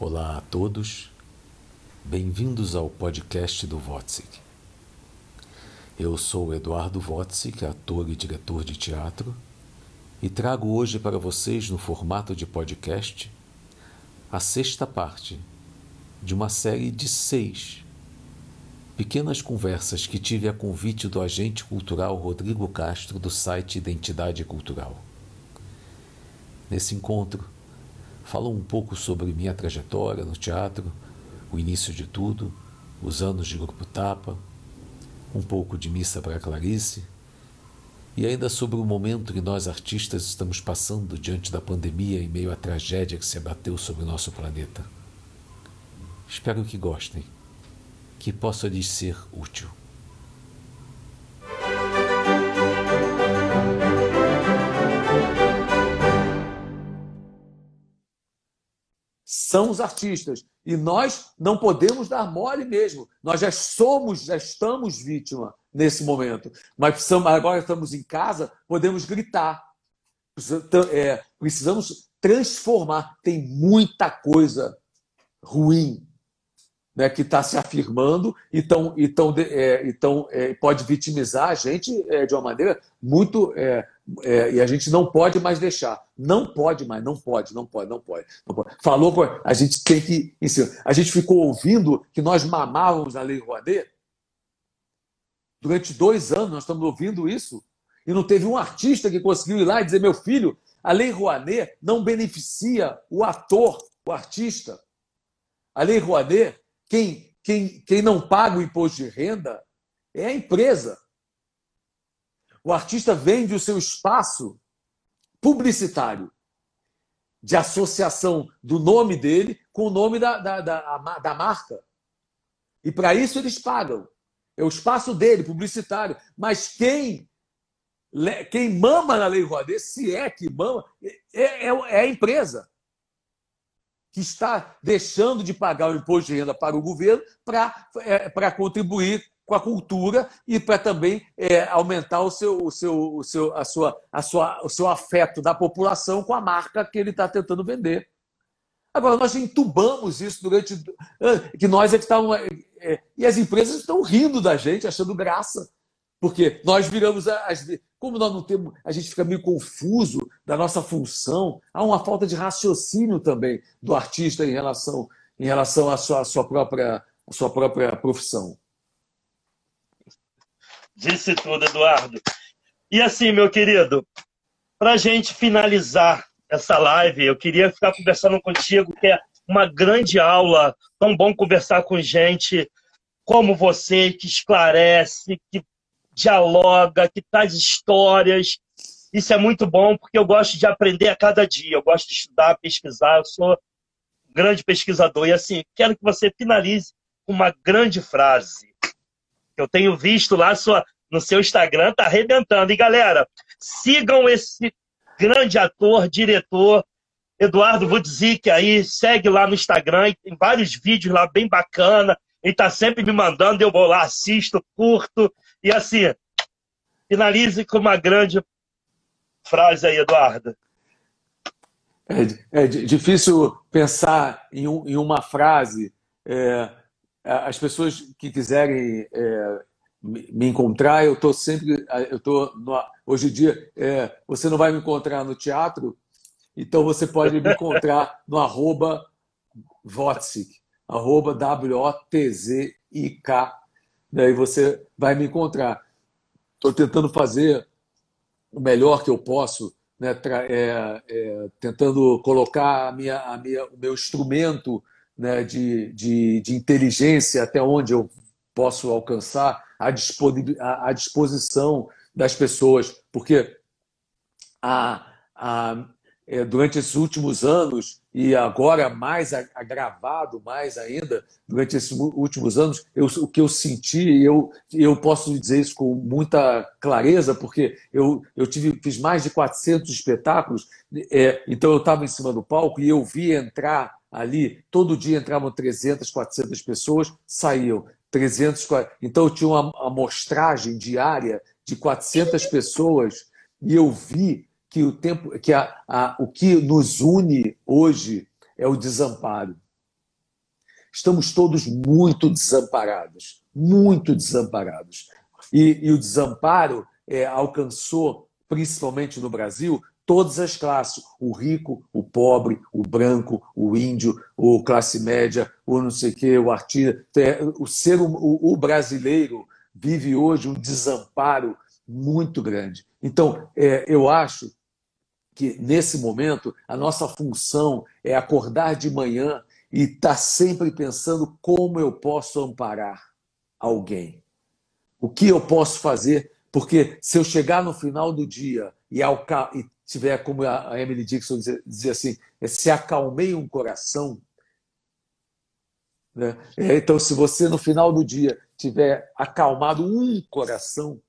Olá a todos, bem-vindos ao podcast do Wotzik. Eu sou Eduardo Wotzik, ator e diretor de teatro, e trago hoje para vocês, no formato de podcast, a sexta parte de uma série de seis pequenas conversas que tive a convite do agente cultural Rodrigo Castro do site Identidade Cultural. Nesse encontro, falou um pouco sobre minha trajetória no teatro, o início de tudo, os anos de Grupo Tapa, um pouco de Missa para Clarice e ainda sobre o momento que nós artistas estamos passando diante da pandemia em meio à tragédia que se abateu sobre o nosso planeta. Espero que gostem que possa lhes ser útil. São os artistas. E nós não podemos dar mole mesmo. Nós já somos, já estamos vítima nesse momento. Mas precisamos, agora estamos em casa, podemos gritar. É, precisamos transformar. Tem muita coisa ruim né, que está se afirmando e, tão, e, tão, é, então, é, pode vitimizar a gente é, de uma maneira muito. É, e a gente não pode mais deixar. Não pode mais, não pode, não pode, não pode. Não pode. Falou, a gente tem que ensinar. A gente ficou ouvindo que nós mamávamos a Lei Rouanet. Durante dois anos nós estamos ouvindo isso. E não teve um artista que conseguiu ir lá e dizer: meu filho, a Lei Rouanet não beneficia o ator, o artista. A Lei Rouanet quem, quem, quem não paga o imposto de renda é a empresa. O artista vende o seu espaço publicitário de associação do nome dele com o nome da, da, da, da marca. E para isso eles pagam. É o espaço dele, publicitário. Mas quem quem mama na Lei Rouanet, se é que mama, é, é, é a empresa que está deixando de pagar o imposto de renda para o governo para é, contribuir com a cultura e para também é, aumentar o seu, o, seu, o, seu, a sua, a sua, o seu afeto da população com a marca que ele está tentando vender. Agora, nós entubamos isso durante. que nós é que estávamos. É, e as empresas estão rindo da gente, achando graça. Porque nós viramos as. Como nós não temos. A gente fica meio confuso da nossa função, há uma falta de raciocínio também do artista em relação, em relação à, sua, à, sua própria, à sua própria profissão. Disse tudo, Eduardo. E assim, meu querido, para gente finalizar essa live, eu queria ficar conversando contigo, que é uma grande aula, tão bom conversar com gente como você, que esclarece, que dialoga, que traz histórias. Isso é muito bom, porque eu gosto de aprender a cada dia, eu gosto de estudar, pesquisar, eu sou um grande pesquisador. E assim, quero que você finalize com uma grande frase. Eu tenho visto lá sua, no seu Instagram, tá arrebentando. E galera, sigam esse grande ator, diretor, Eduardo Wudzik aí, segue lá no Instagram, tem vários vídeos lá bem bacana. Ele tá sempre me mandando, eu vou lá, assisto, curto. E assim, finalize com uma grande frase aí, Eduardo. É, é difícil pensar em, um, em uma frase. É, as pessoas que quiserem é, me encontrar, eu estou sempre, eu tô no, hoje em dia, é, você não vai me encontrar no teatro, então você pode me encontrar no arroba Votzik, arroba W-O-T-Z-I-K e você vai me encontrar. Estou tentando fazer o melhor que eu posso, né, é, tentando colocar a minha, a minha, o meu instrumento né, de, de, de inteligência até onde eu posso alcançar à disposição das pessoas, porque a, a, é, durante esses últimos anos e agora mais agravado, mais ainda, durante esses últimos anos, eu, o que eu senti, eu, eu posso dizer isso com muita clareza, porque eu, eu tive, fiz mais de 400 espetáculos, é, então eu estava em cima do palco e eu vi entrar ali, todo dia entravam 300, 400 pessoas, saíam 300, então eu tinha uma amostragem diária de 400 pessoas e eu vi que o tempo, que a, a, o que nos une hoje é o desamparo. Estamos todos muito desamparados, muito desamparados. E, e o desamparo é, alcançou, principalmente no Brasil, todas as classes: o rico, o pobre, o branco, o índio, o classe média, o não sei o quê, o artista. O ser o, o brasileiro vive hoje um desamparo muito grande. Então, é, eu acho que nesse momento a nossa função é acordar de manhã e estar tá sempre pensando como eu posso amparar alguém. O que eu posso fazer? Porque se eu chegar no final do dia e, e tiver, como a Emily Dixon dizia assim, é, se acalmei um coração. Né? É, então, se você no final do dia tiver acalmado um coração,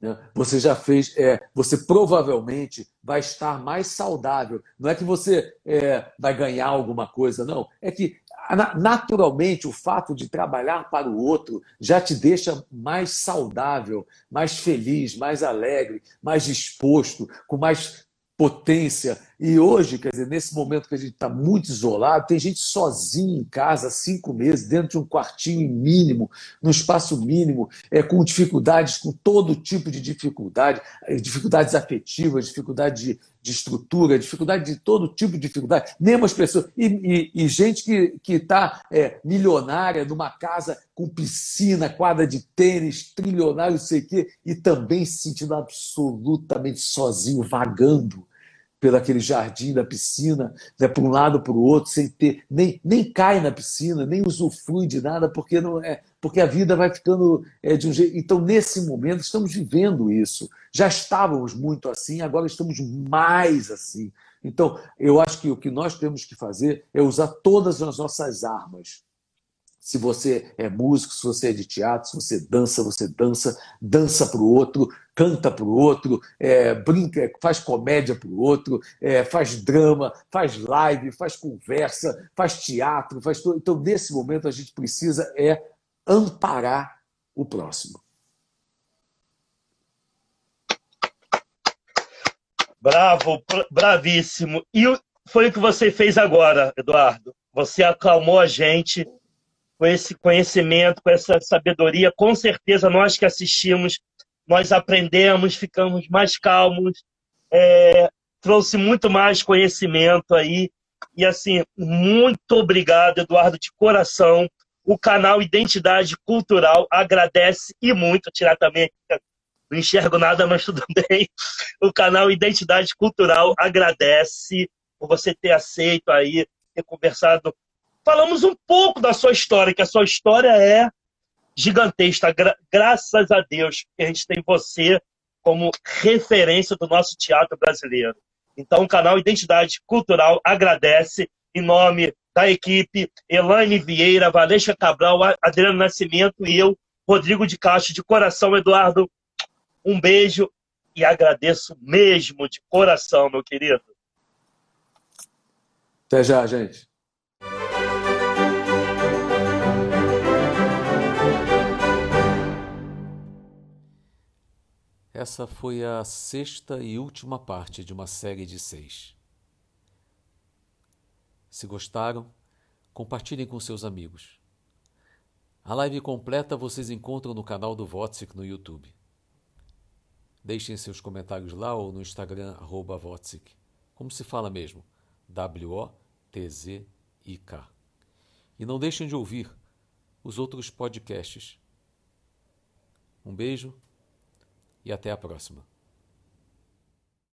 né? Você já fez, é, você provavelmente vai estar mais saudável. Não é que você é, vai ganhar alguma coisa, não. É que naturalmente o fato de trabalhar para o outro já te deixa mais saudável, mais feliz, mais alegre, mais disposto, com mais potência. E hoje, quer dizer, nesse momento que a gente está muito isolado, tem gente sozinha em casa, cinco meses, dentro de um quartinho mínimo, num espaço mínimo, é, com dificuldades, com todo tipo de dificuldade, é, dificuldades afetivas, dificuldade de, de estrutura, dificuldade de todo tipo de dificuldade, mesmo as pessoas. E, e, e gente que está é, milionária, numa casa com piscina, quadra de tênis, trilionário, não sei o quê, e também se sentindo absolutamente sozinho, vagando pelo aquele jardim da piscina, né, para um lado para o outro, sem ter nem, nem cai na piscina, nem usufrui de nada, porque não é porque a vida vai ficando é, de um jeito. Então, nesse momento, estamos vivendo isso. Já estávamos muito assim, agora estamos mais assim. Então, eu acho que o que nós temos que fazer é usar todas as nossas armas se você é músico, se você é de teatro, se você dança, você dança, dança para o outro, canta para o outro, é, brinca, faz comédia para o outro, é, faz drama, faz live, faz conversa, faz teatro, faz tudo. Então, nesse momento, a gente precisa é amparar o próximo. Bravo, bravíssimo. E foi o que você fez agora, Eduardo. Você acalmou a gente com esse conhecimento, com essa sabedoria, com certeza nós que assistimos, nós aprendemos, ficamos mais calmos, é, trouxe muito mais conhecimento aí. E assim, muito obrigado, Eduardo, de coração. O canal Identidade Cultural agradece e muito, tirar também não enxergo nada, mas tudo bem. O canal Identidade Cultural agradece por você ter aceito aí, ter conversado falamos um pouco da sua história, que a sua história é gigantesca. Gra graças a Deus que a gente tem você como referência do nosso teatro brasileiro. Então, o canal Identidade Cultural agradece em nome da equipe Elaine Vieira, Valesca Cabral, Adriano Nascimento e eu, Rodrigo de Castro, de coração, Eduardo. Um beijo e agradeço mesmo de coração, meu querido. Até já, gente. Essa foi a sexta e última parte de uma série de seis. Se gostaram, compartilhem com seus amigos. A live completa vocês encontram no canal do Votsic no YouTube. Deixem seus comentários lá ou no Instagram, arroba. Como se fala mesmo? W-O-T-Z-I-K. E não deixem de ouvir os outros podcasts. Um beijo e até a próxima.